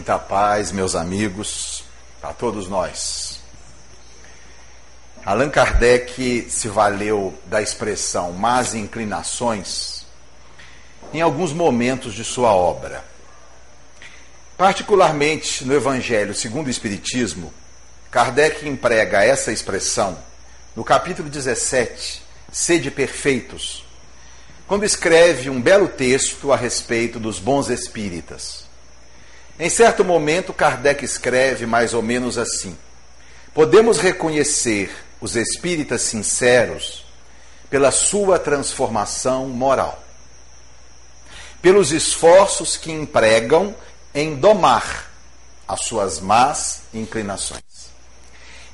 Muita paz, meus amigos, a todos nós. Allan Kardec se valeu da expressão más inclinações em alguns momentos de sua obra. Particularmente no Evangelho segundo o Espiritismo, Kardec emprega essa expressão no capítulo 17, Sede Perfeitos, quando escreve um belo texto a respeito dos bons espíritas. Em certo momento, Kardec escreve mais ou menos assim: Podemos reconhecer os espíritas sinceros pela sua transformação moral, pelos esforços que empregam em domar as suas más inclinações.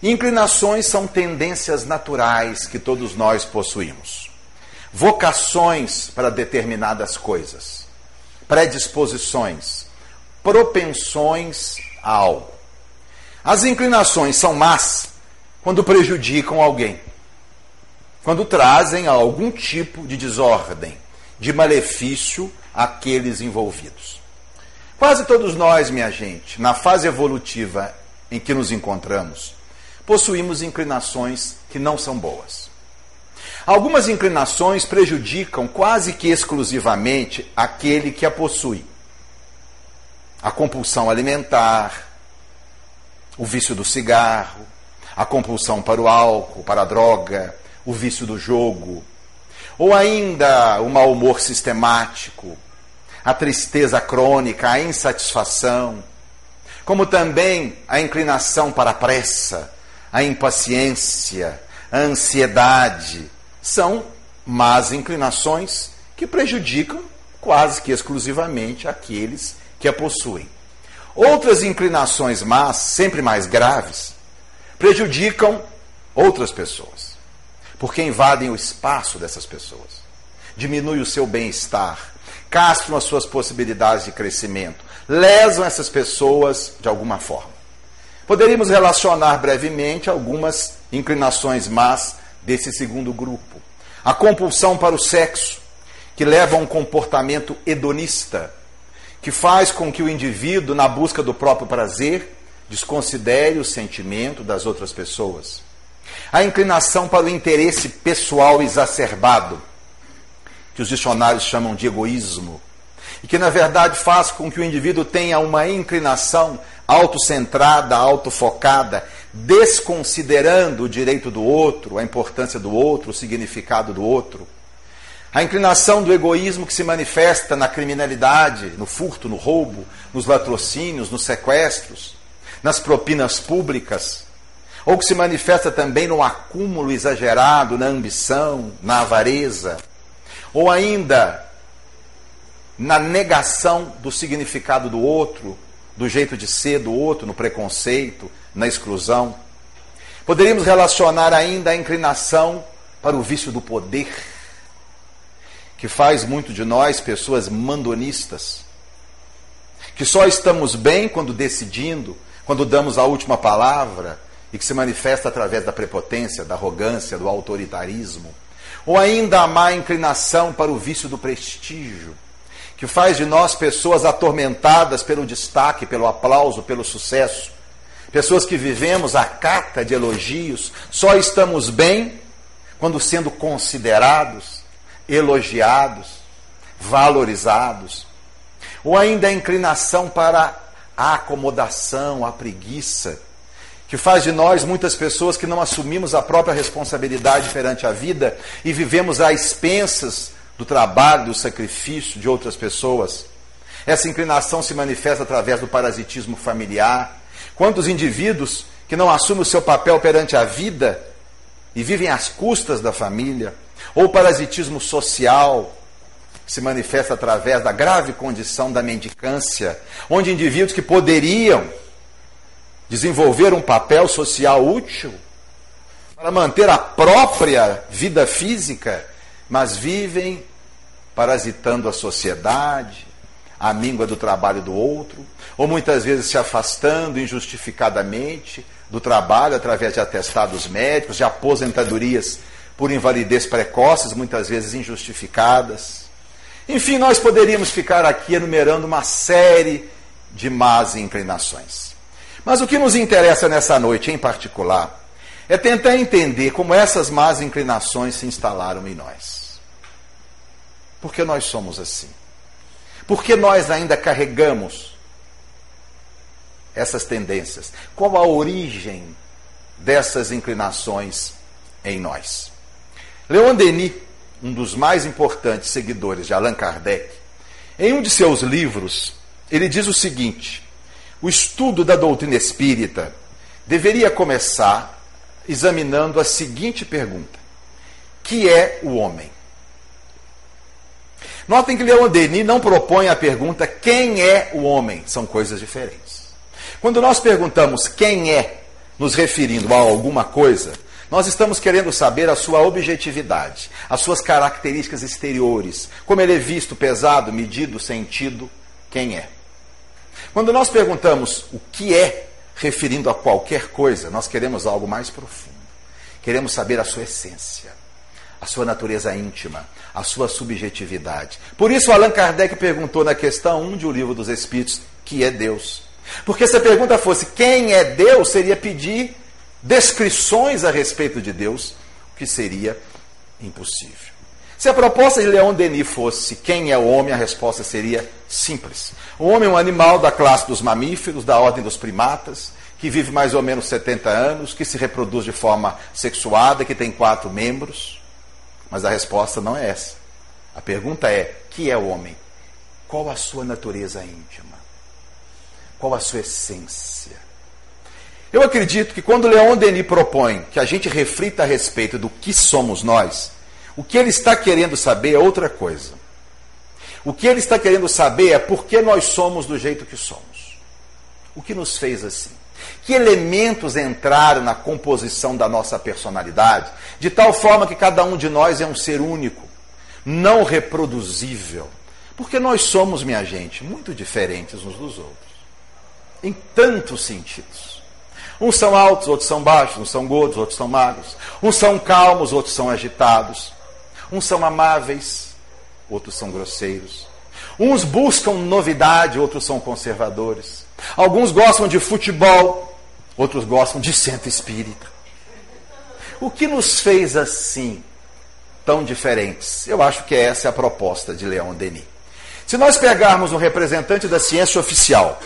Inclinações são tendências naturais que todos nós possuímos, vocações para determinadas coisas, predisposições propensões a algo. As inclinações são más quando prejudicam alguém, quando trazem algum tipo de desordem, de malefício àqueles envolvidos. Quase todos nós, minha gente, na fase evolutiva em que nos encontramos, possuímos inclinações que não são boas. Algumas inclinações prejudicam quase que exclusivamente aquele que a possui a compulsão alimentar, o vício do cigarro, a compulsão para o álcool, para a droga, o vício do jogo, ou ainda o mau humor sistemático, a tristeza crônica, a insatisfação, como também a inclinação para a pressa, a impaciência, a ansiedade, são más inclinações que prejudicam quase que exclusivamente aqueles que a possuem. Outras inclinações más, sempre mais graves, prejudicam outras pessoas, porque invadem o espaço dessas pessoas, diminuem o seu bem-estar, castram as suas possibilidades de crescimento, lesam essas pessoas de alguma forma. Poderíamos relacionar brevemente algumas inclinações más desse segundo grupo. A compulsão para o sexo, que leva a um comportamento hedonista, que faz com que o indivíduo, na busca do próprio prazer, desconsidere o sentimento das outras pessoas. A inclinação para o interesse pessoal exacerbado, que os dicionários chamam de egoísmo, e que na verdade faz com que o indivíduo tenha uma inclinação autocentrada, autofocada, desconsiderando o direito do outro, a importância do outro, o significado do outro. A inclinação do egoísmo que se manifesta na criminalidade, no furto, no roubo, nos latrocínios, nos sequestros, nas propinas públicas, ou que se manifesta também no acúmulo exagerado, na ambição, na avareza, ou ainda na negação do significado do outro, do jeito de ser do outro, no preconceito, na exclusão. Poderíamos relacionar ainda a inclinação para o vício do poder que faz muito de nós pessoas mandonistas, que só estamos bem quando decidindo, quando damos a última palavra e que se manifesta através da prepotência, da arrogância, do autoritarismo, ou ainda a má inclinação para o vício do prestígio, que faz de nós pessoas atormentadas pelo destaque, pelo aplauso, pelo sucesso, pessoas que vivemos a cata de elogios, só estamos bem quando sendo considerados, elogiados, valorizados, ou ainda a inclinação para a acomodação, a preguiça, que faz de nós muitas pessoas que não assumimos a própria responsabilidade perante a vida e vivemos a expensas do trabalho, do sacrifício de outras pessoas. Essa inclinação se manifesta através do parasitismo familiar. Quantos indivíduos que não assumem o seu papel perante a vida e vivem às custas da família? ou parasitismo social, se manifesta através da grave condição da mendicância, onde indivíduos que poderiam desenvolver um papel social útil para manter a própria vida física, mas vivem parasitando a sociedade, a míngua do trabalho do outro, ou muitas vezes se afastando injustificadamente do trabalho através de atestados médicos, de aposentadorias por invalidez precoces, muitas vezes injustificadas. Enfim, nós poderíamos ficar aqui enumerando uma série de más inclinações. Mas o que nos interessa nessa noite em particular é tentar entender como essas más inclinações se instalaram em nós. Porque nós somos assim. Porque nós ainda carregamos essas tendências. Qual a origem dessas inclinações em nós? Leon Denis, um dos mais importantes seguidores de Allan Kardec, em um de seus livros, ele diz o seguinte: o estudo da doutrina espírita deveria começar examinando a seguinte pergunta: que é o homem? Notem que Leon Denis não propõe a pergunta quem é o homem, são coisas diferentes. Quando nós perguntamos quem é, nos referindo a alguma coisa, nós estamos querendo saber a sua objetividade, as suas características exteriores, como ele é visto, pesado, medido, sentido, quem é. Quando nós perguntamos o que é, referindo a qualquer coisa, nós queremos algo mais profundo. Queremos saber a sua essência, a sua natureza íntima, a sua subjetividade. Por isso, Allan Kardec perguntou na questão 1 de O Livro dos Espíritos, que é Deus. Porque se a pergunta fosse quem é Deus, seria pedir descrições a respeito de Deus, o que seria impossível. Se a proposta de Leon Denis fosse quem é o homem, a resposta seria simples. O homem é um animal da classe dos mamíferos, da ordem dos primatas, que vive mais ou menos 70 anos, que se reproduz de forma sexuada, que tem quatro membros. Mas a resposta não é essa. A pergunta é: que é o homem? Qual a sua natureza íntima? Qual a sua essência? Eu acredito que quando Leon Denis propõe que a gente reflita a respeito do que somos nós, o que ele está querendo saber é outra coisa. O que ele está querendo saber é por que nós somos do jeito que somos. O que nos fez assim? Que elementos entraram na composição da nossa personalidade, de tal forma que cada um de nós é um ser único, não reproduzível. Porque nós somos, minha gente, muito diferentes uns dos outros, em tantos sentidos. Uns são altos, outros são baixos, uns são gordos, outros são magros. Uns são calmos, outros são agitados. Uns são amáveis, outros são grosseiros. Uns buscam novidade, outros são conservadores. Alguns gostam de futebol, outros gostam de centro espírita. O que nos fez assim, tão diferentes? Eu acho que essa é a proposta de Leon Denis. Se nós pegarmos um representante da ciência oficial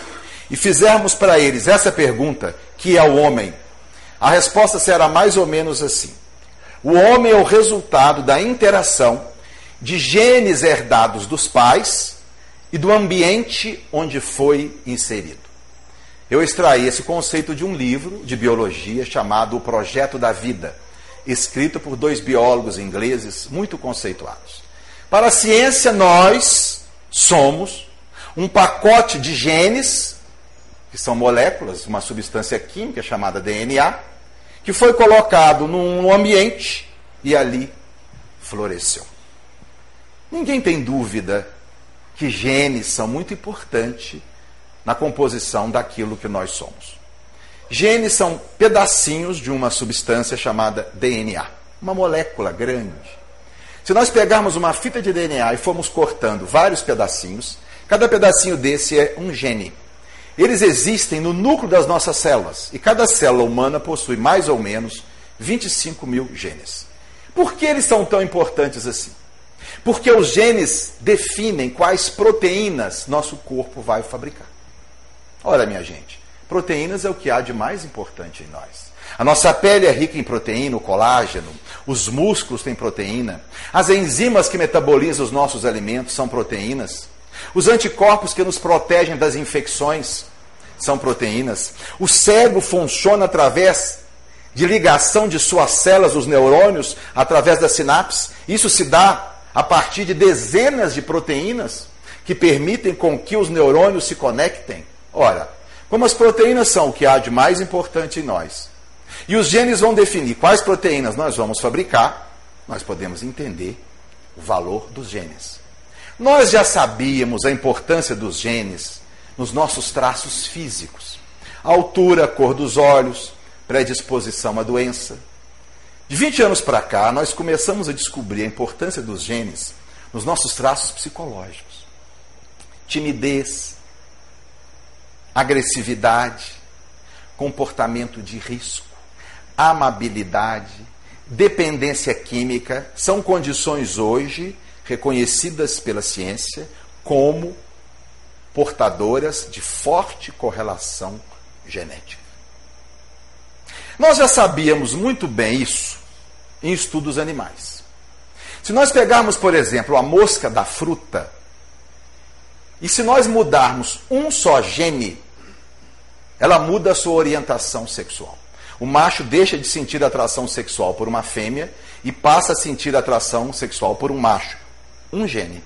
e fizermos para eles essa pergunta, que é o homem, a resposta será mais ou menos assim: o homem é o resultado da interação de genes herdados dos pais e do ambiente onde foi inserido. Eu extraí esse conceito de um livro de biologia chamado O Projeto da Vida, escrito por dois biólogos ingleses muito conceituados. Para a ciência, nós somos um pacote de genes, que são moléculas, uma substância química chamada DNA, que foi colocado num ambiente e ali floresceu. Ninguém tem dúvida que genes são muito importantes na composição daquilo que nós somos. Genes são pedacinhos de uma substância chamada DNA, uma molécula grande. Se nós pegarmos uma fita de DNA e formos cortando vários pedacinhos, cada pedacinho desse é um gene. Eles existem no núcleo das nossas células. E cada célula humana possui mais ou menos 25 mil genes. Por que eles são tão importantes assim? Porque os genes definem quais proteínas nosso corpo vai fabricar. Olha, minha gente, proteínas é o que há de mais importante em nós. A nossa pele é rica em proteína, o colágeno, os músculos têm proteína, as enzimas que metabolizam os nossos alimentos são proteínas, os anticorpos que nos protegem das infecções são proteínas. O cérebro funciona através de ligação de suas células, os neurônios, através das sinapses. Isso se dá a partir de dezenas de proteínas que permitem com que os neurônios se conectem. Ora, como as proteínas são o que há de mais importante em nós, e os genes vão definir quais proteínas nós vamos fabricar, nós podemos entender o valor dos genes. Nós já sabíamos a importância dos genes nos nossos traços físicos. Altura, cor dos olhos, predisposição à doença. De 20 anos para cá, nós começamos a descobrir a importância dos genes nos nossos traços psicológicos. Timidez, agressividade, comportamento de risco, amabilidade, dependência química são condições hoje reconhecidas pela ciência como portadoras de forte correlação genética. Nós já sabíamos muito bem isso em estudos animais. Se nós pegarmos, por exemplo, a mosca da fruta, e se nós mudarmos um só gene, ela muda a sua orientação sexual. O macho deixa de sentir atração sexual por uma fêmea e passa a sentir atração sexual por um macho. Um gene.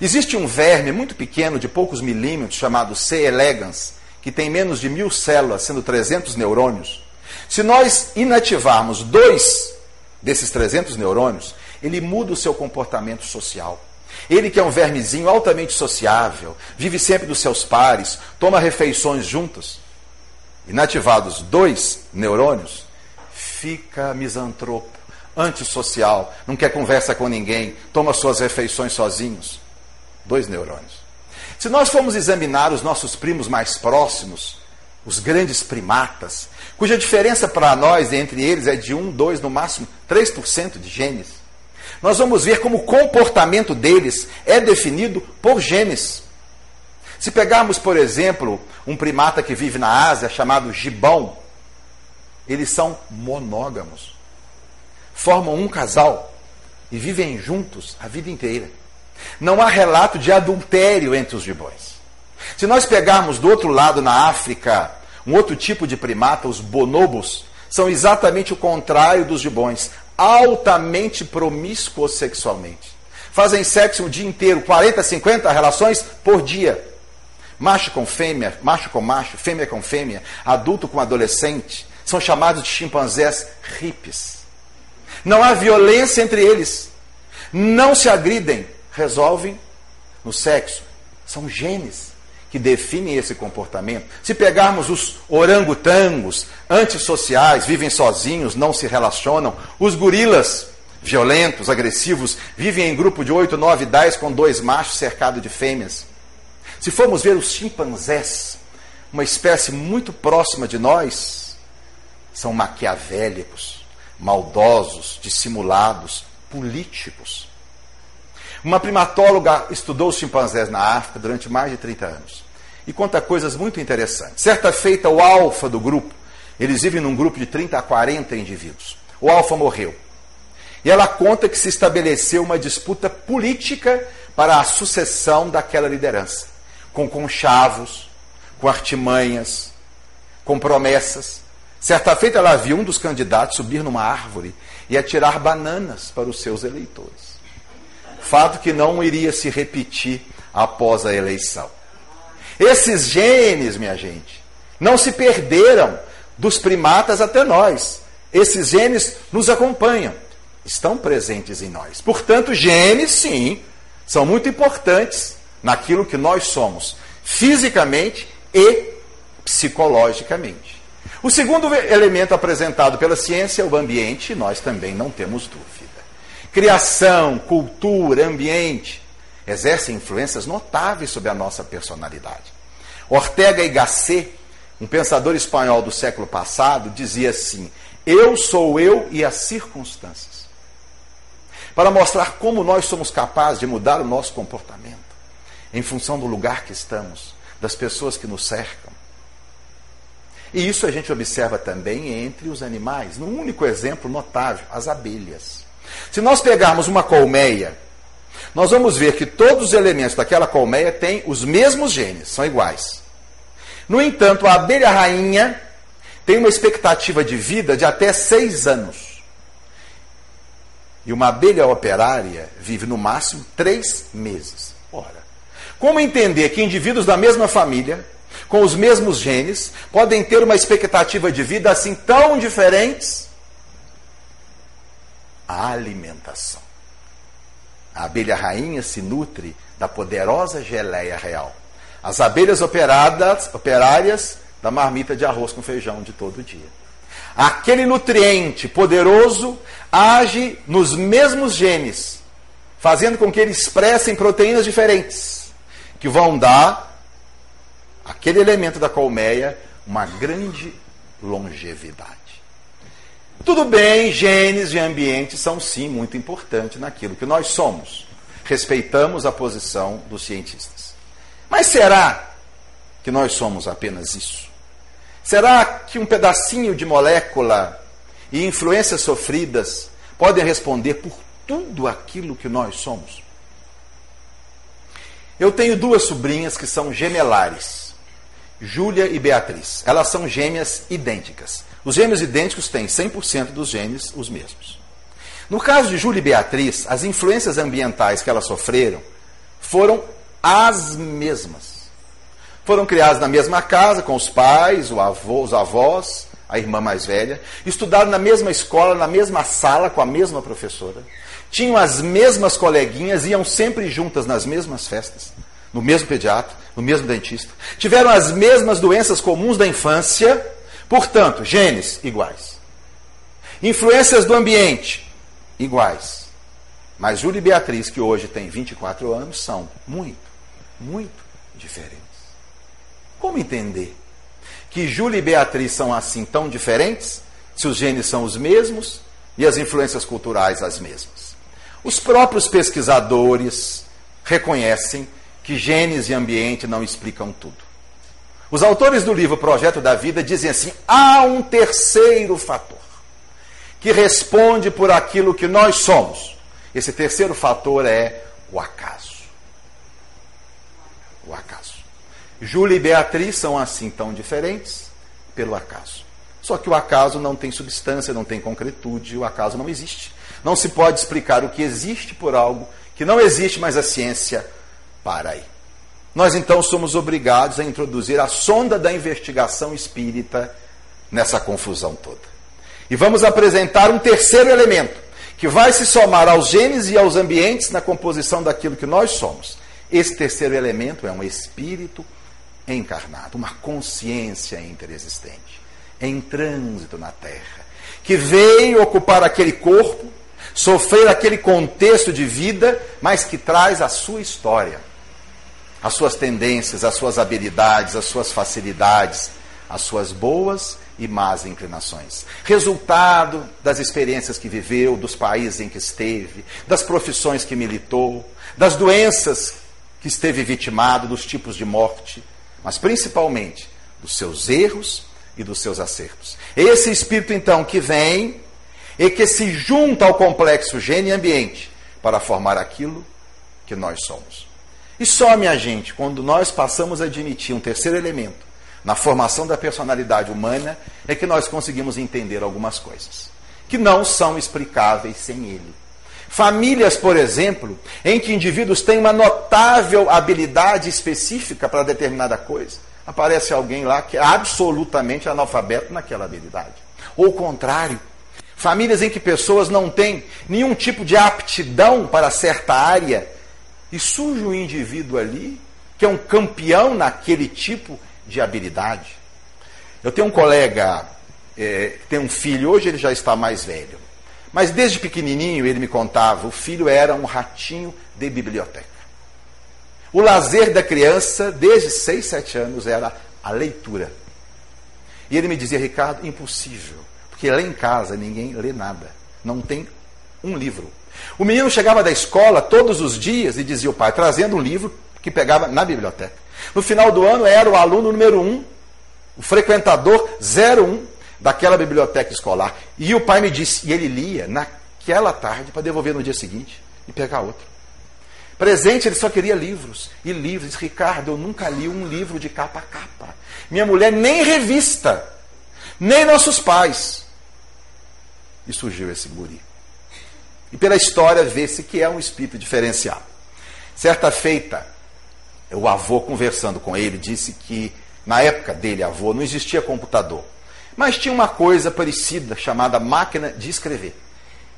Existe um verme muito pequeno, de poucos milímetros, chamado C. elegans, que tem menos de mil células, sendo 300 neurônios. Se nós inativarmos dois desses 300 neurônios, ele muda o seu comportamento social. Ele que é um vermezinho altamente sociável, vive sempre dos seus pares, toma refeições juntos. Inativados dois neurônios, fica misantropo, antissocial, não quer conversa com ninguém, toma suas refeições sozinhos. Dois neurônios. Se nós formos examinar os nossos primos mais próximos, os grandes primatas, cuja diferença para nós entre eles é de 1, 2, no máximo 3% de genes, nós vamos ver como o comportamento deles é definido por genes. Se pegarmos, por exemplo, um primata que vive na Ásia chamado gibão, eles são monógamos. Formam um casal e vivem juntos a vida inteira. Não há relato de adultério entre os gibões. Se nós pegarmos do outro lado, na África, um outro tipo de primata, os bonobos, são exatamente o contrário dos gibões, altamente promíscuos sexualmente. Fazem sexo o dia inteiro, 40, 50 relações por dia. Macho com fêmea, macho com macho, fêmea com fêmea, adulto com adolescente, são chamados de chimpanzés hippies. Não há violência entre eles. Não se agridem, resolvem no sexo. São genes que definem esse comportamento. Se pegarmos os orangotangos, antissociais, vivem sozinhos, não se relacionam, os gorilas, violentos, agressivos, vivem em grupo de 8, 9, 10 com dois machos cercados de fêmeas. Se formos ver os chimpanzés, uma espécie muito próxima de nós, são maquiavélicos, maldosos, dissimulados, políticos. Uma primatóloga estudou os chimpanzés na África durante mais de 30 anos e conta coisas muito interessantes. Certa feita, o alfa do grupo, eles vivem num grupo de 30 a 40 indivíduos. O alfa morreu. E ela conta que se estabeleceu uma disputa política para a sucessão daquela liderança, com conchavos, com artimanhas, com promessas. Certa feita, ela viu um dos candidatos subir numa árvore e atirar bananas para os seus eleitores fato que não iria se repetir após a eleição. Esses genes, minha gente, não se perderam dos primatas até nós. Esses genes nos acompanham, estão presentes em nós. Portanto, genes, sim, são muito importantes naquilo que nós somos, fisicamente e psicologicamente. O segundo elemento apresentado pela ciência é o ambiente, nós também não temos dúvida criação, cultura, ambiente, exercem influências notáveis sobre a nossa personalidade. Ortega y Gasset, um pensador espanhol do século passado, dizia assim: Eu sou eu e as circunstâncias. Para mostrar como nós somos capazes de mudar o nosso comportamento em função do lugar que estamos, das pessoas que nos cercam. E isso a gente observa também entre os animais, num único exemplo notável: as abelhas. Se nós pegarmos uma colmeia, nós vamos ver que todos os elementos daquela colmeia têm os mesmos genes, são iguais. No entanto, a abelha rainha tem uma expectativa de vida de até seis anos. E uma abelha operária vive no máximo três meses. Ora, como entender que indivíduos da mesma família, com os mesmos genes, podem ter uma expectativa de vida assim tão diferentes? a alimentação. A abelha rainha se nutre da poderosa geleia real. As abelhas operadas, operárias da marmita de arroz com feijão de todo dia. Aquele nutriente poderoso age nos mesmos genes, fazendo com que eles expressem proteínas diferentes, que vão dar aquele elemento da colmeia, uma grande longevidade. Tudo bem, genes e ambiente são sim muito importantes naquilo que nós somos. Respeitamos a posição dos cientistas. Mas será que nós somos apenas isso? Será que um pedacinho de molécula e influências sofridas podem responder por tudo aquilo que nós somos? Eu tenho duas sobrinhas que são gemelares, Júlia e Beatriz. Elas são gêmeas idênticas. Os gêmeos idênticos têm 100% dos genes os mesmos. No caso de Júlia e Beatriz, as influências ambientais que elas sofreram foram as mesmas. Foram criadas na mesma casa, com os pais, avô, os avós, a irmã mais velha. Estudaram na mesma escola, na mesma sala, com a mesma professora. Tinham as mesmas coleguinhas, iam sempre juntas nas mesmas festas, no mesmo pediatra, no mesmo dentista. Tiveram as mesmas doenças comuns da infância, portanto, genes iguais. Influências do ambiente iguais. Mas Júlia e Beatriz, que hoje têm 24 anos, são muito, muito diferentes. Como entender que Júlia e Beatriz são assim tão diferentes, se os genes são os mesmos e as influências culturais as mesmas? Os próprios pesquisadores reconhecem que genes e ambiente não explicam tudo. Os autores do livro Projeto da Vida dizem assim: há um terceiro fator que responde por aquilo que nós somos. Esse terceiro fator é o acaso. O acaso. Júlia e Beatriz são assim tão diferentes pelo acaso. Só que o acaso não tem substância, não tem concretude, o acaso não existe. Não se pode explicar o que existe por algo que não existe, mas a ciência para aí. Nós então somos obrigados a introduzir a sonda da investigação espírita nessa confusão toda. E vamos apresentar um terceiro elemento, que vai se somar aos genes e aos ambientes na composição daquilo que nós somos. Esse terceiro elemento é um espírito encarnado, uma consciência interexistente, em trânsito na Terra, que veio ocupar aquele corpo, sofrer aquele contexto de vida, mas que traz a sua história, as suas tendências, as suas habilidades, as suas facilidades, as suas boas e más inclinações. Resultado das experiências que viveu, dos países em que esteve, das profissões que militou, das doenças que esteve vitimado, dos tipos de morte mas principalmente dos seus erros e dos seus acertos. Esse espírito, então, que vem e que se junta ao complexo gênio e ambiente para formar aquilo que nós somos. E só, minha gente, quando nós passamos a admitir um terceiro elemento na formação da personalidade humana, é que nós conseguimos entender algumas coisas que não são explicáveis sem ele. Famílias, por exemplo, em que indivíduos têm uma notável habilidade específica para determinada coisa, aparece alguém lá que é absolutamente analfabeto naquela habilidade. Ou o contrário, famílias em que pessoas não têm nenhum tipo de aptidão para certa área e surge um indivíduo ali que é um campeão naquele tipo de habilidade. Eu tenho um colega é, que tem um filho, hoje ele já está mais velho. Mas desde pequenininho ele me contava, o filho era um ratinho de biblioteca. O lazer da criança, desde 6, 7 anos, era a leitura. E ele me dizia, Ricardo, impossível, porque lá em casa ninguém lê nada, não tem um livro. O menino chegava da escola todos os dias e dizia o pai, trazendo um livro que pegava na biblioteca. No final do ano era o aluno número um, o frequentador 01 daquela biblioteca escolar. E o pai me disse, e ele lia naquela tarde para devolver no dia seguinte e pegar outro. Presente, ele só queria livros. E livros. Disse, Ricardo, eu nunca li um livro de capa a capa. Minha mulher nem revista. Nem nossos pais. E surgiu esse guri. E pela história vê-se que é um espírito diferenciado. Certa feita, o avô conversando com ele disse que na época dele, avô, não existia computador. Mas tinha uma coisa parecida chamada máquina de escrever.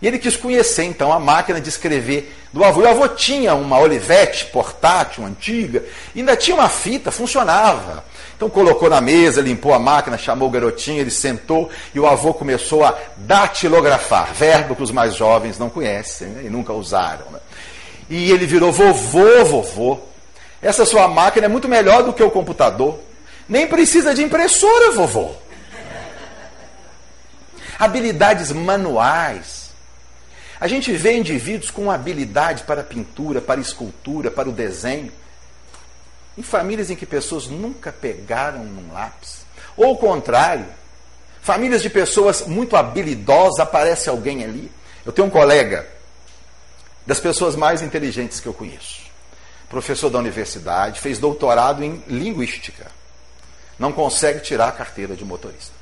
E ele quis conhecer então a máquina de escrever do avô. E o avô tinha uma Olivetti portátil, antiga, ainda tinha uma fita, funcionava. Então colocou na mesa, limpou a máquina, chamou o garotinho, ele sentou e o avô começou a datilografar, verbo que os mais jovens não conhecem né, e nunca usaram. Né? E ele virou vovô, vovô. Essa sua máquina é muito melhor do que o computador. Nem precisa de impressora, vovô. Habilidades manuais. A gente vê indivíduos com habilidade para pintura, para escultura, para o desenho. Em famílias em que pessoas nunca pegaram num lápis. Ou o contrário, famílias de pessoas muito habilidosas, aparece alguém ali. Eu tenho um colega, das pessoas mais inteligentes que eu conheço. Professor da universidade, fez doutorado em linguística. Não consegue tirar a carteira de motorista.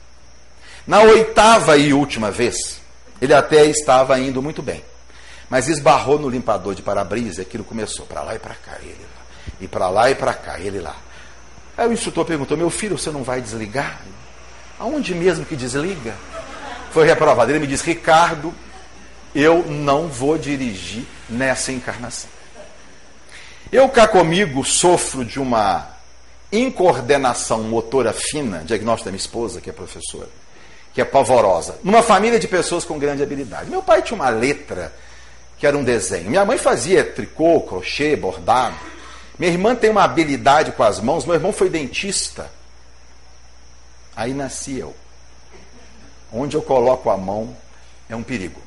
Na oitava e última vez, ele até estava indo muito bem. Mas esbarrou no limpador de para-brisa e aquilo começou para lá e para cá, ele. E para lá e para cá, ele lá. Aí o instrutor perguntou: Meu filho, você não vai desligar? Aonde mesmo que desliga? Foi reprovado. Ele me disse: Ricardo, eu não vou dirigir nessa encarnação. Eu cá comigo sofro de uma incoordenação motora fina, diagnóstico da minha esposa, que é professora, que é pavorosa, numa família de pessoas com grande habilidade. Meu pai tinha uma letra que era um desenho. Minha mãe fazia tricô, crochê, bordado. Minha irmã tem uma habilidade com as mãos. Meu irmão foi dentista. Aí nasci eu. Onde eu coloco a mão é um perigo.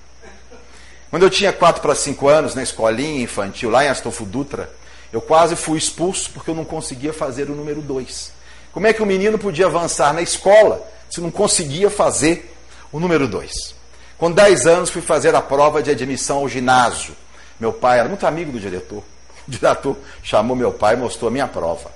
Quando eu tinha 4 para 5 anos, na escolinha infantil, lá em Astolfo Dutra, eu quase fui expulso porque eu não conseguia fazer o número 2. Como é que o menino podia avançar na escola se não conseguia fazer o número 2? Com 10 anos, fui fazer a prova de admissão ao ginásio. Meu pai era muito amigo do diretor. O diretor chamou meu pai e mostrou a minha prova.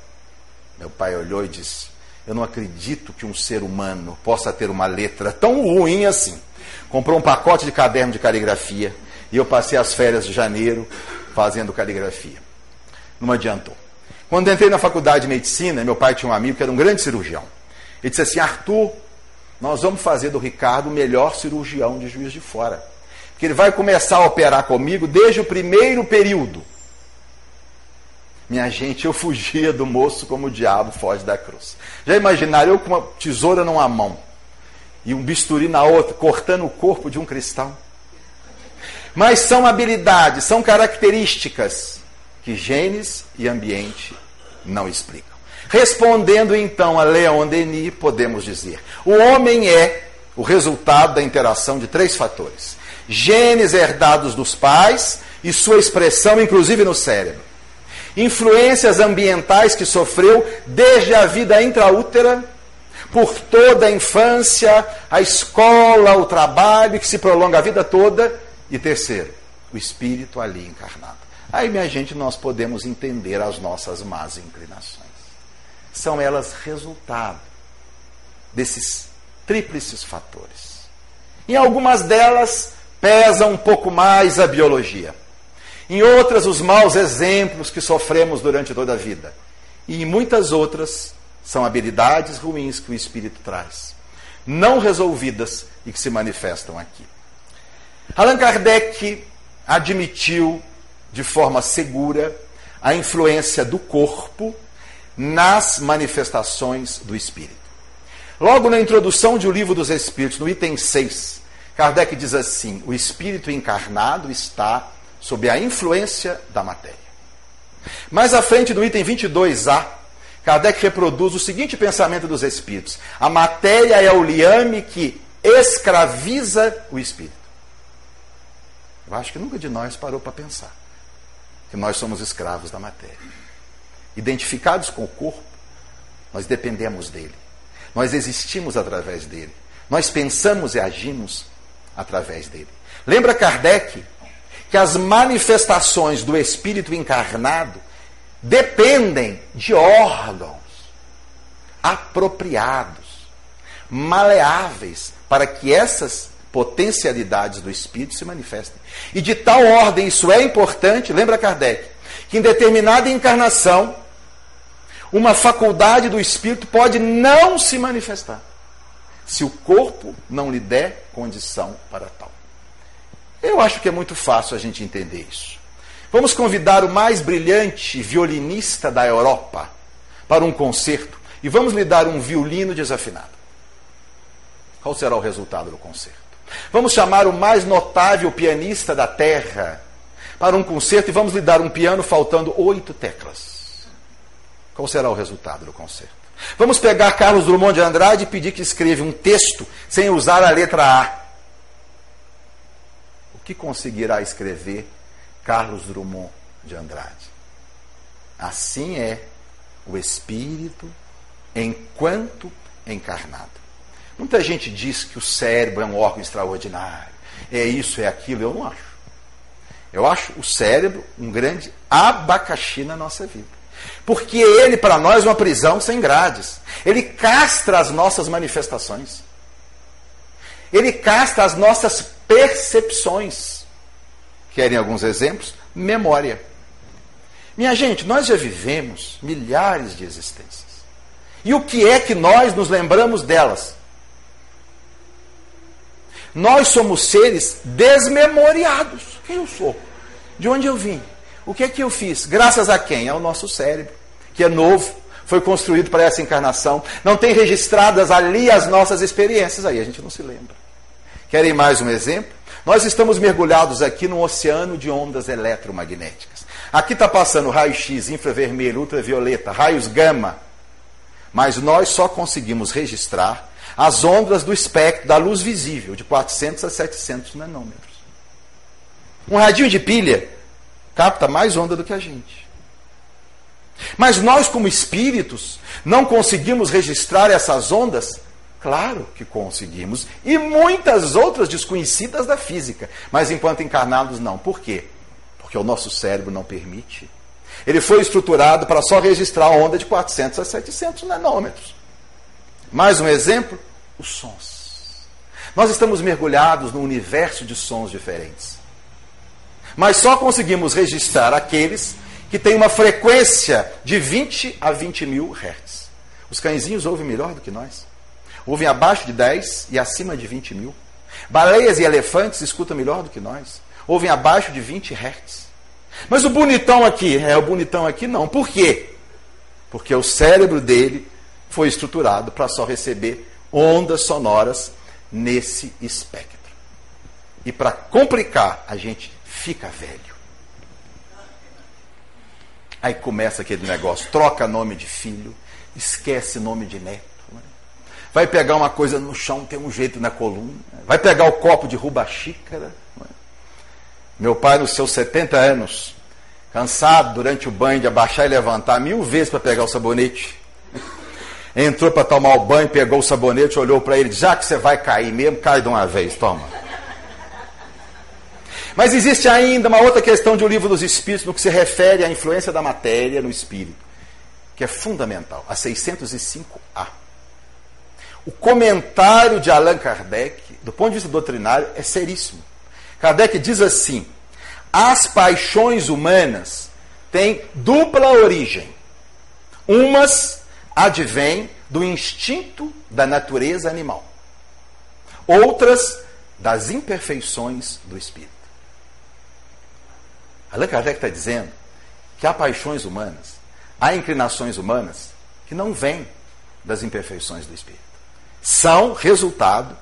Meu pai olhou e disse: Eu não acredito que um ser humano possa ter uma letra tão ruim assim. Comprou um pacote de caderno de caligrafia e eu passei as férias de janeiro fazendo caligrafia. Não adiantou. Quando entrei na faculdade de medicina, meu pai tinha um amigo que era um grande cirurgião. Ele disse assim: Arthur, nós vamos fazer do Ricardo o melhor cirurgião de juiz de fora. Porque ele vai começar a operar comigo desde o primeiro período. Minha gente, eu fugia do moço como o diabo foge da cruz. Já imaginaram eu com uma tesoura numa mão e um bisturi na outra, cortando o corpo de um cristão? Mas são habilidades, são características que genes e ambiente não explicam. Respondendo então a Leon Denis, podemos dizer: o homem é o resultado da interação de três fatores: genes herdados dos pais e sua expressão, inclusive no cérebro. Influências ambientais que sofreu desde a vida intraútera, por toda a infância, a escola, o trabalho que se prolonga a vida toda. E terceiro, o espírito ali encarnado. Aí, minha gente, nós podemos entender as nossas más inclinações. São elas resultado desses tríplices fatores. Em algumas delas pesa um pouco mais a biologia. Em outras, os maus exemplos que sofremos durante toda a vida. E em muitas outras, são habilidades ruins que o espírito traz, não resolvidas e que se manifestam aqui. Allan Kardec admitiu de forma segura a influência do corpo nas manifestações do espírito. Logo na introdução de O Livro dos Espíritos, no item 6, Kardec diz assim: o espírito encarnado está sob a influência da matéria. Mais à frente, no item 22A, Kardec reproduz o seguinte pensamento dos espíritos: a matéria é o liame que escraviza o espírito. Eu acho que nunca de nós parou para pensar que nós somos escravos da matéria. Identificados com o corpo, nós dependemos dele. Nós existimos através dele. Nós pensamos e agimos através dele. Lembra Kardec que as manifestações do espírito encarnado dependem de órgãos apropriados, maleáveis, para que essas potencialidades do espírito se manifestem. E de tal ordem, isso é importante, lembra Kardec, que em determinada encarnação, uma faculdade do espírito pode não se manifestar, se o corpo não lhe der condição para tal. Eu acho que é muito fácil a gente entender isso. Vamos convidar o mais brilhante violinista da Europa para um concerto e vamos lhe dar um violino desafinado. Qual será o resultado do concerto? Vamos chamar o mais notável pianista da Terra para um concerto e vamos lhe dar um piano faltando oito teclas. Qual será o resultado do concerto? Vamos pegar Carlos Drummond de Andrade e pedir que escreva um texto sem usar a letra A. Que conseguirá escrever Carlos Drummond de Andrade? Assim é o espírito enquanto encarnado. Muita gente diz que o cérebro é um órgão extraordinário, é isso, é aquilo. Eu não acho. Eu acho o cérebro um grande abacaxi na nossa vida. Porque ele, para nós, é uma prisão sem grades. Ele castra as nossas manifestações. Ele castra as nossas percepções. Querem alguns exemplos? Memória. Minha gente, nós já vivemos milhares de existências. E o que é que nós nos lembramos delas? Nós somos seres desmemoriados. Quem eu sou? De onde eu vim? O que é que eu fiz? Graças a quem? Ao nosso cérebro, que é novo, foi construído para essa encarnação. Não tem registradas ali as nossas experiências, aí a gente não se lembra. Querem mais um exemplo? Nós estamos mergulhados aqui num oceano de ondas eletromagnéticas. Aqui está passando raio-x, infravermelho, ultravioleta, raios gama. Mas nós só conseguimos registrar as ondas do espectro da luz visível, de 400 a 700 nanômetros. Um radinho de pilha capta mais onda do que a gente. Mas nós, como espíritos, não conseguimos registrar essas ondas? Claro que conseguimos. E muitas outras desconhecidas da física. Mas enquanto encarnados, não. Por quê? Porque o nosso cérebro não permite. Ele foi estruturado para só registrar onda de 400 a 700 nanômetros. Mais um exemplo: os sons. Nós estamos mergulhados num universo de sons diferentes. Mas só conseguimos registrar aqueles que têm uma frequência de 20 a 20 mil hertz. Os cãezinhos ouvem melhor do que nós. Ouvem abaixo de 10 e acima de 20 mil. Baleias e elefantes escutam melhor do que nós. Ouvem abaixo de 20 hertz. Mas o bonitão aqui, é o bonitão aqui não. Por quê? Porque o cérebro dele foi estruturado para só receber ondas sonoras nesse espectro. E para complicar, a gente fica velho. Aí começa aquele negócio, troca nome de filho, esquece nome de neto. Vai pegar uma coisa no chão, tem um jeito na coluna. Vai pegar o copo, derruba a xícara. Né? Meu pai, nos seus 70 anos, cansado durante o banho de abaixar e levantar mil vezes para pegar o sabonete, entrou para tomar o banho, pegou o sabonete, olhou para ele, já que você vai cair mesmo, cai de uma vez, toma. Mas existe ainda uma outra questão de O Livro dos Espíritos no que se refere à influência da matéria no espírito, que é fundamental, a 605A. O comentário de Allan Kardec, do ponto de vista doutrinário, é seríssimo. Kardec diz assim: as paixões humanas têm dupla origem. Umas advém do instinto da natureza animal, outras das imperfeições do espírito. Allan Kardec está dizendo que há paixões humanas, há inclinações humanas que não vêm das imperfeições do espírito. São resultado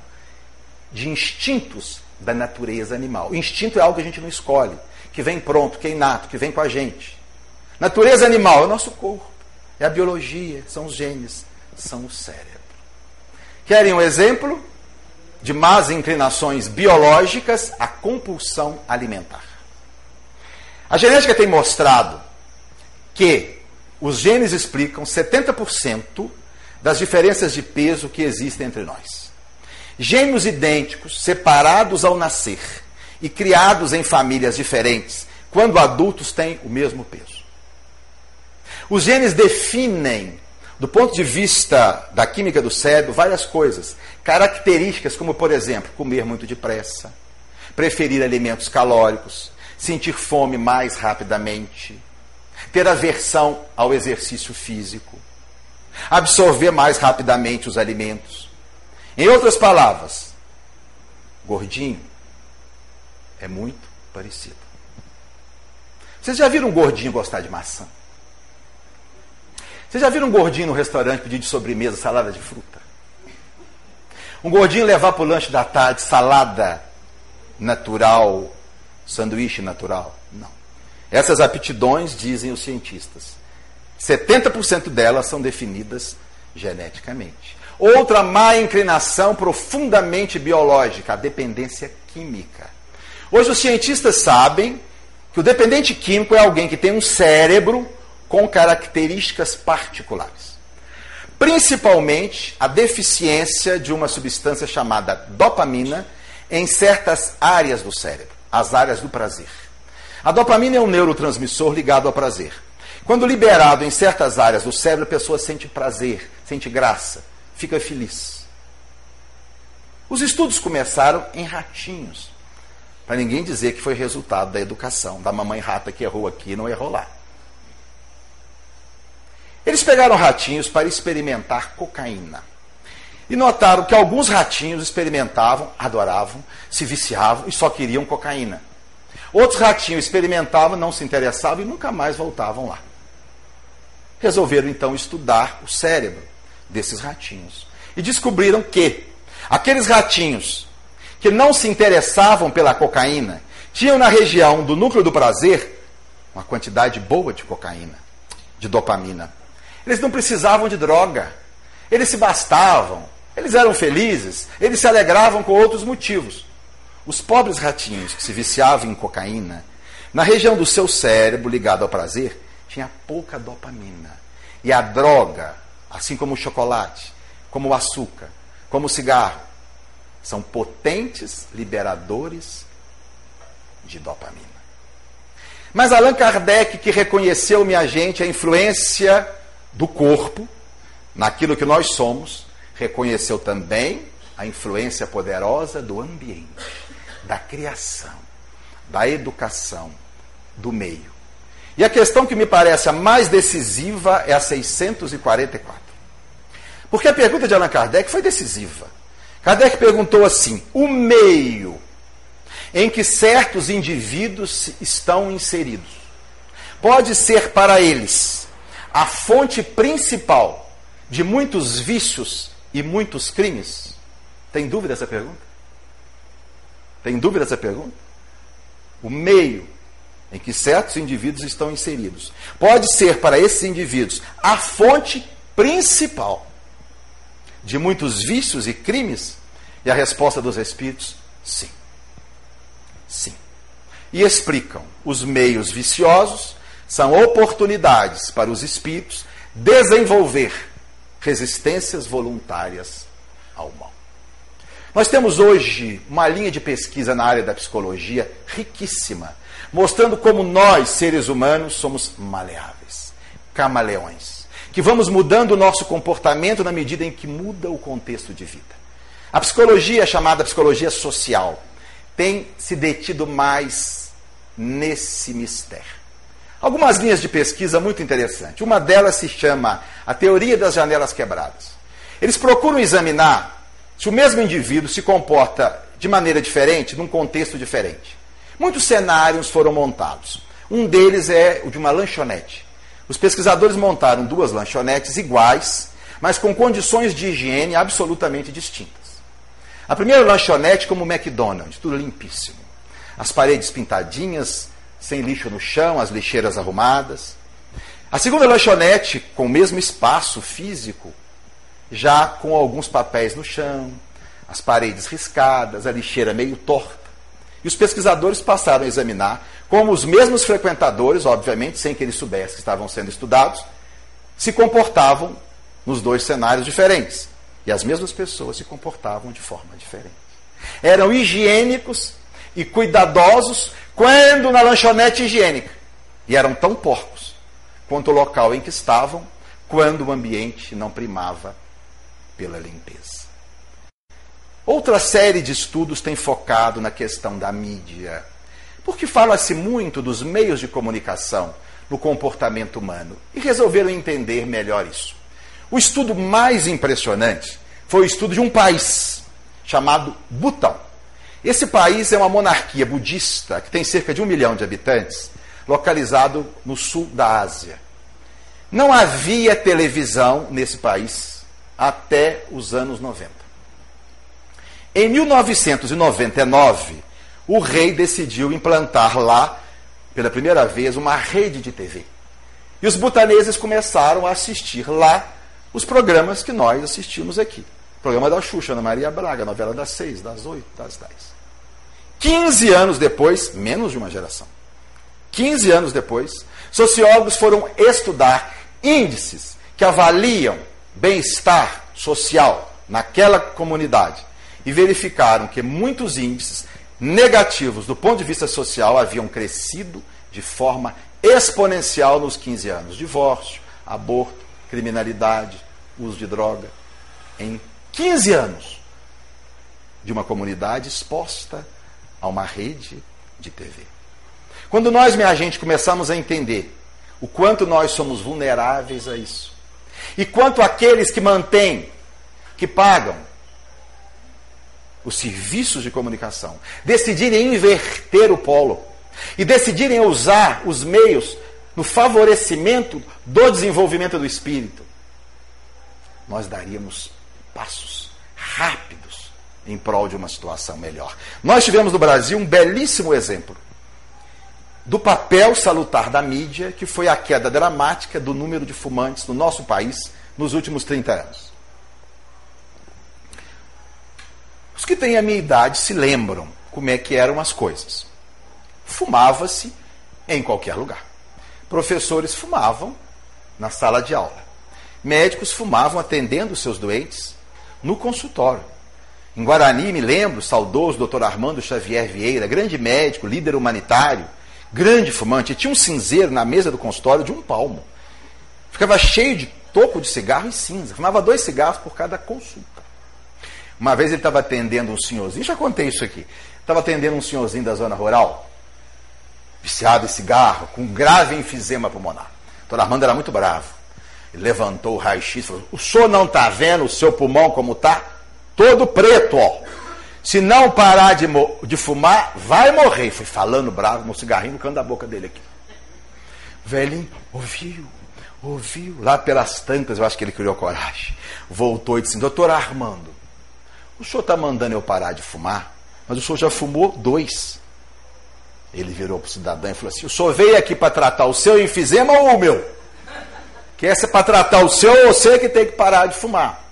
de instintos da natureza animal. O instinto é algo que a gente não escolhe, que vem pronto, que é inato, que vem com a gente. Natureza animal é o nosso corpo. É a biologia, são os genes, são o cérebro. Querem um exemplo de más inclinações biológicas? A compulsão alimentar. A genética tem mostrado que os genes explicam 70% das diferenças de peso que existem entre nós. Gêmeos idênticos, separados ao nascer e criados em famílias diferentes, quando adultos têm o mesmo peso. Os genes definem, do ponto de vista da química do cérebro, várias coisas. Características como, por exemplo, comer muito depressa, preferir alimentos calóricos, sentir fome mais rapidamente, ter aversão ao exercício físico, absorver mais rapidamente os alimentos. Em outras palavras, gordinho é muito parecido. Vocês já viram um gordinho gostar de maçã? Vocês já viram um gordinho no restaurante pedir de sobremesa salada de fruta? Um gordinho levar para o lanche da tarde salada natural, sanduíche natural? Não. Essas aptidões, dizem os cientistas, 70% delas são definidas geneticamente. Outra má inclinação profundamente biológica, a dependência química. Hoje os cientistas sabem que o dependente químico é alguém que tem um cérebro com características particulares. Principalmente a deficiência de uma substância chamada dopamina em certas áreas do cérebro, as áreas do prazer. A dopamina é um neurotransmissor ligado ao prazer. Quando liberado em certas áreas do cérebro, a pessoa sente prazer, sente graça, fica feliz. Os estudos começaram em ratinhos, para ninguém dizer que foi resultado da educação, da mamãe rata que errou aqui e não errou lá. Eles pegaram ratinhos para experimentar cocaína. E notaram que alguns ratinhos experimentavam, adoravam, se viciavam e só queriam cocaína. Outros ratinhos experimentavam, não se interessavam e nunca mais voltavam lá. Resolveram então estudar o cérebro desses ratinhos. E descobriram que aqueles ratinhos que não se interessavam pela cocaína tinham na região do núcleo do prazer uma quantidade boa de cocaína, de dopamina. Eles não precisavam de droga. Eles se bastavam. Eles eram felizes. Eles se alegravam com outros motivos. Os pobres ratinhos que se viciavam em cocaína, na região do seu cérebro ligado ao prazer, tinha pouca dopamina. E a droga, assim como o chocolate, como o açúcar, como o cigarro, são potentes liberadores de dopamina. Mas Allan Kardec, que reconheceu, minha gente, a influência do corpo naquilo que nós somos, reconheceu também a influência poderosa do ambiente, da criação, da educação, do meio. E a questão que me parece a mais decisiva é a 644. Porque a pergunta de Allan Kardec foi decisiva. Kardec perguntou assim: o meio em que certos indivíduos estão inseridos pode ser para eles a fonte principal de muitos vícios e muitos crimes? Tem dúvida essa pergunta? Tem dúvida essa pergunta? O meio em que certos indivíduos estão inseridos pode ser para esses indivíduos a fonte principal de muitos vícios e crimes? E a resposta dos espíritos, sim. Sim. E explicam: os meios viciosos são oportunidades para os espíritos desenvolver resistências voluntárias ao mal. Nós temos hoje uma linha de pesquisa na área da psicologia riquíssima, mostrando como nós, seres humanos, somos maleáveis, camaleões, que vamos mudando o nosso comportamento na medida em que muda o contexto de vida. A psicologia, chamada psicologia social, tem se detido mais nesse mistério. Algumas linhas de pesquisa muito interessantes. Uma delas se chama a teoria das janelas quebradas. Eles procuram examinar se o mesmo indivíduo se comporta de maneira diferente, num contexto diferente. Muitos cenários foram montados. Um deles é o de uma lanchonete. Os pesquisadores montaram duas lanchonetes iguais, mas com condições de higiene absolutamente distintas. A primeira lanchonete como o McDonald's, tudo limpíssimo. As paredes pintadinhas, sem lixo no chão, as lixeiras arrumadas. A segunda lanchonete, com o mesmo espaço físico, já com alguns papéis no chão, as paredes riscadas, a lixeira meio torta. E os pesquisadores passaram a examinar como os mesmos frequentadores, obviamente, sem que eles soubessem que estavam sendo estudados, se comportavam nos dois cenários diferentes. E as mesmas pessoas se comportavam de forma diferente. Eram higiênicos e cuidadosos quando na lanchonete higiênica. E eram tão porcos quanto o local em que estavam quando o ambiente não primava pela limpeza. Outra série de estudos tem focado na questão da mídia, porque fala-se muito dos meios de comunicação no comportamento humano e resolveram entender melhor isso. O estudo mais impressionante foi o estudo de um país chamado Butão. Esse país é uma monarquia budista que tem cerca de um milhão de habitantes, localizado no sul da Ásia. Não havia televisão nesse país até os anos 90. Em 1999, o rei decidiu implantar lá, pela primeira vez, uma rede de TV. E os butaneses começaram a assistir lá os programas que nós assistimos aqui. O programa da Xuxa, Ana Maria Braga, novela das seis, das oito, das dez. 15 anos depois, menos de uma geração, 15 anos depois, sociólogos foram estudar índices que avaliam bem-estar social naquela comunidade e verificaram que muitos índices negativos do ponto de vista social haviam crescido de forma exponencial nos 15 anos. Divórcio, aborto, criminalidade, uso de droga. Em 15 anos de uma comunidade exposta a uma rede de TV. Quando nós, minha gente, começamos a entender o quanto nós somos vulneráveis a isso, e quanto aqueles que mantêm, que pagam os serviços de comunicação, decidirem inverter o polo e decidirem usar os meios no favorecimento do desenvolvimento do espírito, nós daríamos passos rápidos em prol de uma situação melhor. Nós tivemos no Brasil um belíssimo exemplo do papel salutar da mídia, que foi a queda dramática do número de fumantes no nosso país nos últimos 30 anos. Os que têm a minha idade se lembram como é que eram as coisas. Fumava-se em qualquer lugar. Professores fumavam na sala de aula. Médicos fumavam atendendo seus doentes no consultório. Em Guarani, me lembro, saudoso doutor Armando Xavier Vieira, grande médico, líder humanitário, grande fumante, tinha um cinzeiro na mesa do consultório de um palmo. Ficava cheio de toco de cigarro e cinza. Fumava dois cigarros por cada consulta. Uma vez ele estava atendendo um senhorzinho, já contei isso aqui. Estava atendendo um senhorzinho da zona rural, viciado em cigarro, com grave enfisema pulmonar. Doutor Armando era muito bravo. Ele levantou o raio-x e falou: O senhor não está vendo o seu pulmão como está? Todo preto, ó. Se não parar de, de fumar, vai morrer. Fui falando bravo, com cigarrinho no canto da boca dele aqui. Velhinho, ouviu, ouviu. Lá pelas tantas, eu acho que ele criou coragem. Voltou e disse: Doutor Armando, o senhor está mandando eu parar de fumar, mas o senhor já fumou dois. Ele virou para o cidadão e falou assim: O senhor veio aqui para tratar o seu enfisema ou o meu? Que essa é para tratar o seu, você que tem que parar de fumar.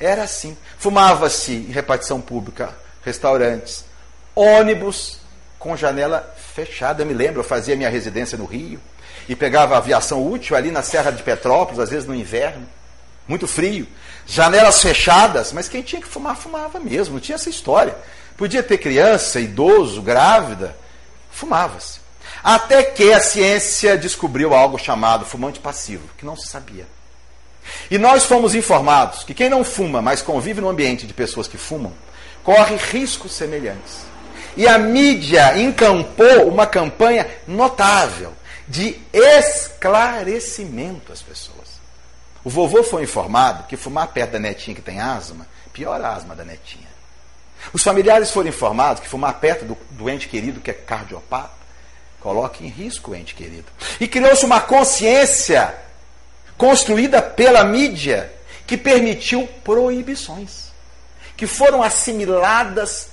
Era assim. Fumava-se em repartição pública restaurantes, ônibus com janela fechada. Eu me lembro, eu fazia minha residência no Rio e pegava aviação útil ali na Serra de Petrópolis, às vezes no inverno, muito frio, janelas fechadas, mas quem tinha que fumar, fumava mesmo, não tinha essa história. Podia ter criança, idoso, grávida, fumava-se. Até que a ciência descobriu algo chamado fumante passivo, que não se sabia. E nós fomos informados que quem não fuma, mas convive no ambiente de pessoas que fumam, corre riscos semelhantes. E a mídia encampou uma campanha notável de esclarecimento às pessoas. O vovô foi informado que fumar perto da netinha que tem asma piora a asma da netinha. Os familiares foram informados que fumar perto do, do ente querido que é cardiopata coloca em risco o ente querido. E criou-se uma consciência construída pela mídia que permitiu proibições que foram assimiladas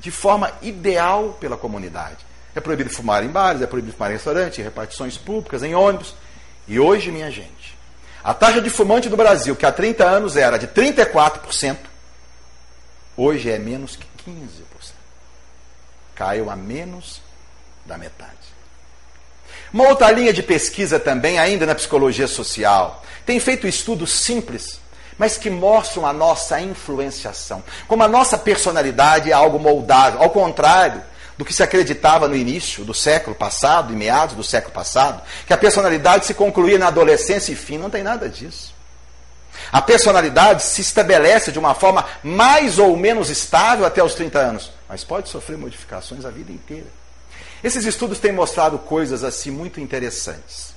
de forma ideal pela comunidade. É proibido fumar em bares, é proibido fumar em restaurantes, em repartições públicas, em ônibus. E hoje, minha gente, a taxa de fumante do Brasil, que há 30 anos era de 34%, hoje é menos que 15%. Caiu a menos da metade. Uma outra linha de pesquisa também, ainda na psicologia social, tem feito estudos simples mas que mostram a nossa influenciação. Como a nossa personalidade é algo moldável, ao contrário do que se acreditava no início do século passado, em meados do século passado, que a personalidade se concluía na adolescência e fim, não tem nada disso. A personalidade se estabelece de uma forma mais ou menos estável até os 30 anos, mas pode sofrer modificações a vida inteira. Esses estudos têm mostrado coisas assim muito interessantes.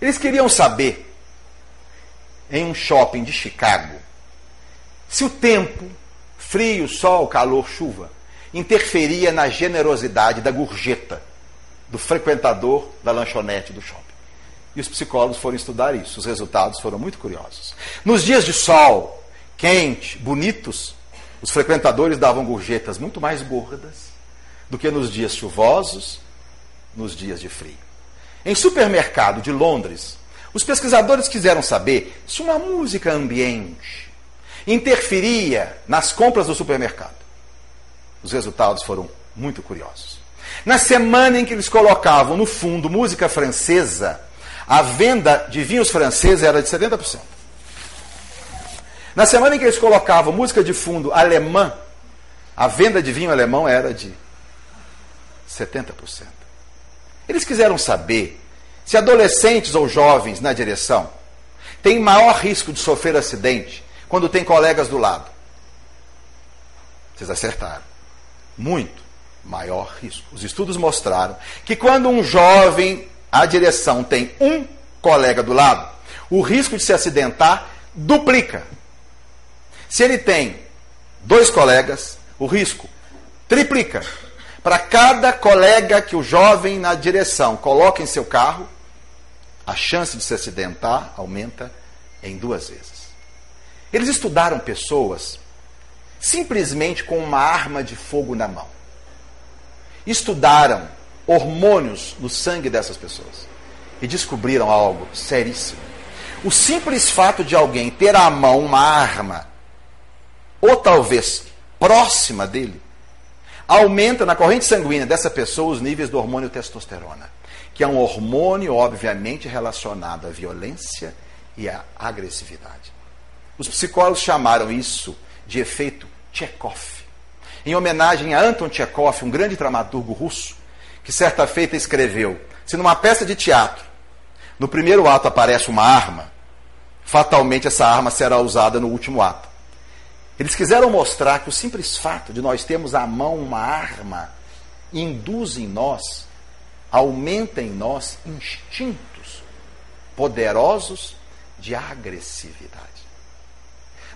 Eles queriam saber em um shopping de Chicago, se o tempo, frio, sol, calor, chuva, interferia na generosidade da gorjeta do frequentador da lanchonete do shopping. E os psicólogos foram estudar isso. Os resultados foram muito curiosos. Nos dias de sol, quente, bonitos, os frequentadores davam gorjetas muito mais gordas do que nos dias chuvosos, nos dias de frio. Em supermercado de Londres, Os pesquisadores quiseram saber se uma música ambiente interferia nas compras do supermercado. Os resultados foram muito curiosos. Na semana em que eles colocavam no fundo música francesa, a venda de vinhos franceses era de 70%. Na semana em que eles colocavam música de fundo alemã, a venda de vinho alemão era de 70%. Eles quiseram saber se adolescentes ou jovens na direção têm maior risco de sofrer acidente quando tem colegas do lado. Vocês acertaram. Muito maior risco. Os estudos mostraram que quando um jovem à direção tem um colega do lado, o risco de se acidentar duplica. Se ele tem dois colegas, o risco triplica. Para cada colega que o jovem na direção coloca em seu carro, a chance de se acidentar aumenta em duas vezes. Eles estudaram pessoas simplesmente com uma arma de fogo na mão. Estudaram hormônios no sangue dessas pessoas e descobriram algo seríssimo. O simples fato de alguém ter à mão uma arma, ou talvez próxima dele, aumenta na corrente sanguínea dessa pessoa os níveis do hormônio testosterona, que é um hormônio obviamente relacionado à violência e à agressividade. Os psicólogos chamaram isso de efeito Chekhov, em homenagem a Anton Chekhov, um grande dramaturgo russo, que certa feita escreveu: se numa peça de teatro, no primeiro ato aparece uma arma, fatalmente essa arma será usada no último ato. Eles quiseram mostrar que o simples fato de nós termos à mão uma arma induz em nós, aumenta em nós instintos poderosos de agressividade.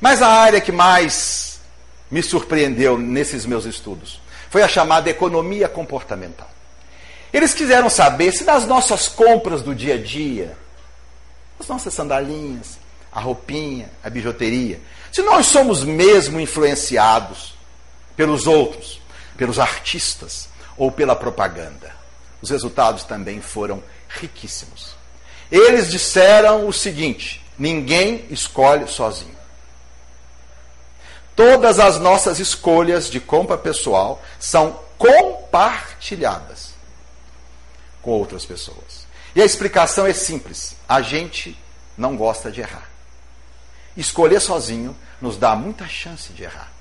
Mas a área que mais me surpreendeu nesses meus estudos foi a chamada economia comportamental. Eles quiseram saber se nas nossas compras do dia a dia, as nossas sandalinhas, a roupinha, a bijuteria, se nós somos mesmo influenciados pelos outros, pelos artistas ou pela propaganda. Os resultados também foram riquíssimos. Eles disseram o seguinte: ninguém escolhe sozinho. Todas as nossas escolhas de compra pessoal são compartilhadas com outras pessoas. E a explicação é simples: a gente não gosta de errar. Escolher sozinho nos dá muita chance de errar.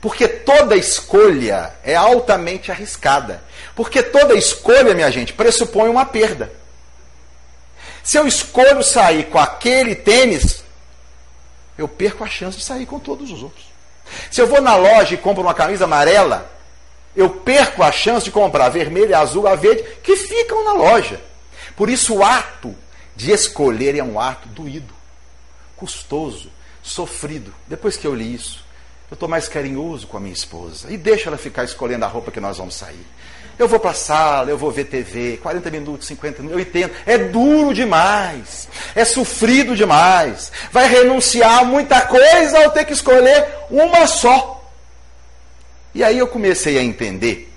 Porque toda escolha é altamente arriscada. Porque toda escolha, minha gente, pressupõe uma perda. Se eu escolho sair com aquele tênis, eu perco a chance de sair com todos os outros. Se eu vou na loja e compro uma camisa amarela, eu perco a chance de comprar vermelha, azul, a verde, que ficam na loja. Por isso, o ato de escolher é um ato doído, custoso, sofrido. Depois que eu li isso, eu estou mais carinhoso com a minha esposa e deixo ela ficar escolhendo a roupa que nós vamos sair. Eu vou para a sala, eu vou ver TV, 40 minutos, 50 minutos, eu entendo. É duro demais, é sofrido demais. Vai renunciar a muita coisa ao ter que escolher uma só. E aí eu comecei a entender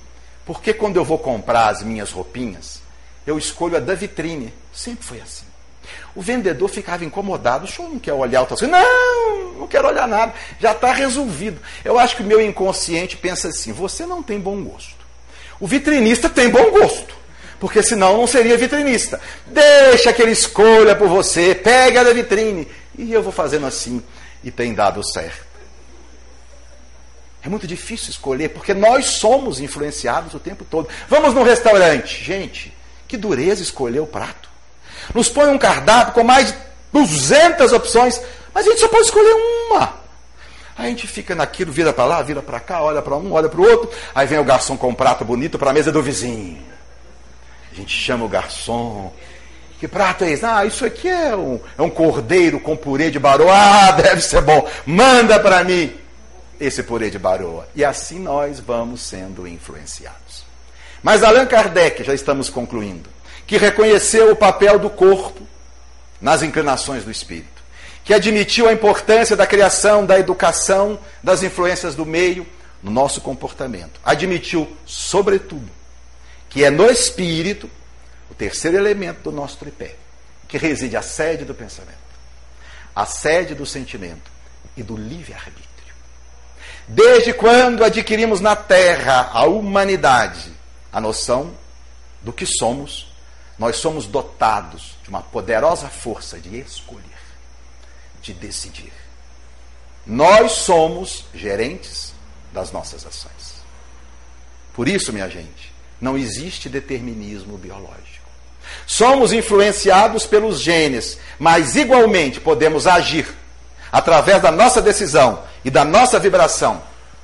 porque quando eu vou comprar as minhas roupinhas, eu escolho a da vitrine. Sempre foi assim. O vendedor ficava incomodado. O senhor não quer olhar? Eu assim, não, não quero olhar nada. Já está resolvido. Eu acho que o meu inconsciente pensa assim: você não tem bom gosto. O vitrinista tem bom gosto. Porque senão não seria vitrinista. Deixa que ele escolha por você, pega da vitrine. E eu vou fazendo assim. E tem dado certo. É muito difícil escolher, porque nós somos influenciados o tempo todo. Vamos num restaurante. Gente, que dureza escolher o prato. Nos põe um cardápio com mais de 200 opções, mas a gente só pode escolher uma. Aí a gente fica naquilo, vira para lá, vira para cá, olha para um, olha para o outro. Aí vem o garçom com um prato bonito para a mesa do vizinho. A gente chama o garçom. Que prato é esse? Ah, isso aqui é um, é um cordeiro com purê de baroa. Ah, deve ser bom. Manda para mim esse purê de baroa. E assim nós vamos sendo influenciados. Mas Allan Kardec, já estamos concluindo, que reconheceu o papel do corpo nas inclinações do espírito, que admitiu a importância da criação, da educação, das influências do meio no nosso comportamento. Admitiu, sobretudo, que é no espírito o terceiro elemento do nosso tripé. que reside a sede do pensamento, a sede do sentimento e do livre-arbítrio. Desde quando adquirimos na Terra, a humanidade, a noção do que somos, nós somos dotados de uma poderosa força de escolher, de decidir. Nós somos gerentes das nossas ações. Por isso, minha gente, não existe determinismo biológico. Somos influenciados pelos genes, mas igualmente podemos agir através da nossa decisão e da nossa vibração,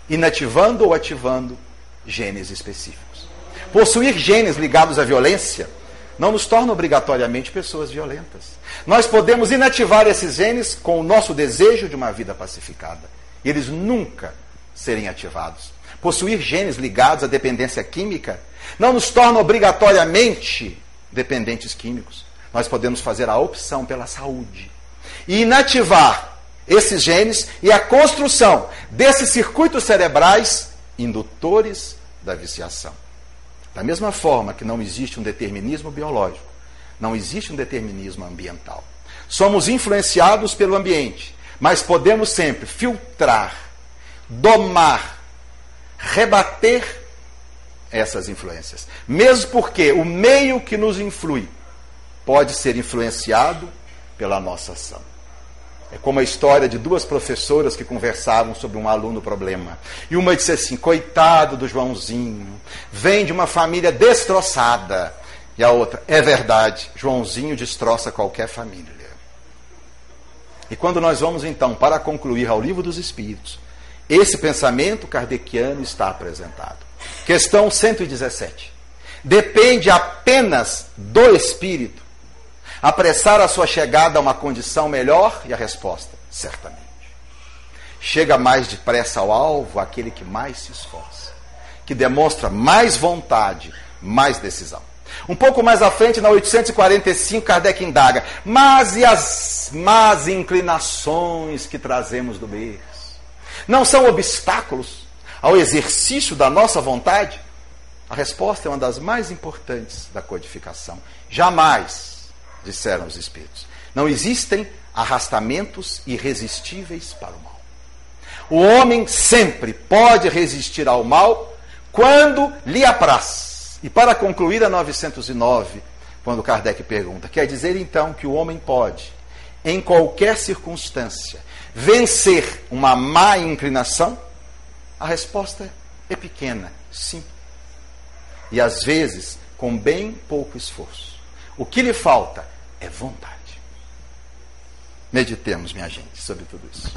inativando ou ativando genes específicos. Possuir genes ligados à violência não nos torna obrigatoriamente pessoas violentas. Nós podemos inativar esses genes com o nosso desejo de uma vida pacificada. E eles nunca serem ativados. Possuir genes ligados à dependência química não nos torna obrigatoriamente dependentes químicos. Nós podemos fazer a opção pela saúde e inativar esses genes e a construção desses circuitos cerebrais indutores da viciação. Da mesma forma que não existe um determinismo biológico, não existe um determinismo ambiental. Somos influenciados pelo ambiente, mas podemos sempre filtrar, domar, rebater essas influências. Mesmo porque o meio que nos influi pode ser influenciado pela nossa ação. É como a história de duas professoras que conversavam sobre um aluno problema. E uma disse assim: coitado do Joãozinho, vem de uma família destroçada. E a outra, é verdade, Joãozinho destroça qualquer família. E quando nós vamos então, para concluir ao livro dos Espíritos, esse pensamento kardeciano está apresentado. Questão 117. Depende apenas do Espírito apressar a sua chegada a uma condição melhor? E a resposta, certamente. Chega mais depressa ao alvo aquele que mais se esforça, que demonstra mais vontade, mais decisão. Um pouco mais à frente, na 845, Kardec indaga: Mas e as más inclinações que trazemos do berço? Não são obstáculos ao exercício da nossa vontade? A resposta é uma das mais importantes da codificação. Jamais disseram os espíritos. Não existem arrastamentos irresistíveis para o mal. O homem sempre pode resistir ao mal quando lhe apraz. E para concluir a 909, quando Kardec pergunta, quer dizer então que o homem pode, em qualquer circunstância, vencer uma má inclinação? A resposta é pequena, sim. E às vezes com bem pouco esforço. O que lhe falta é vontade. Meditemos, minha gente, sobre tudo isso.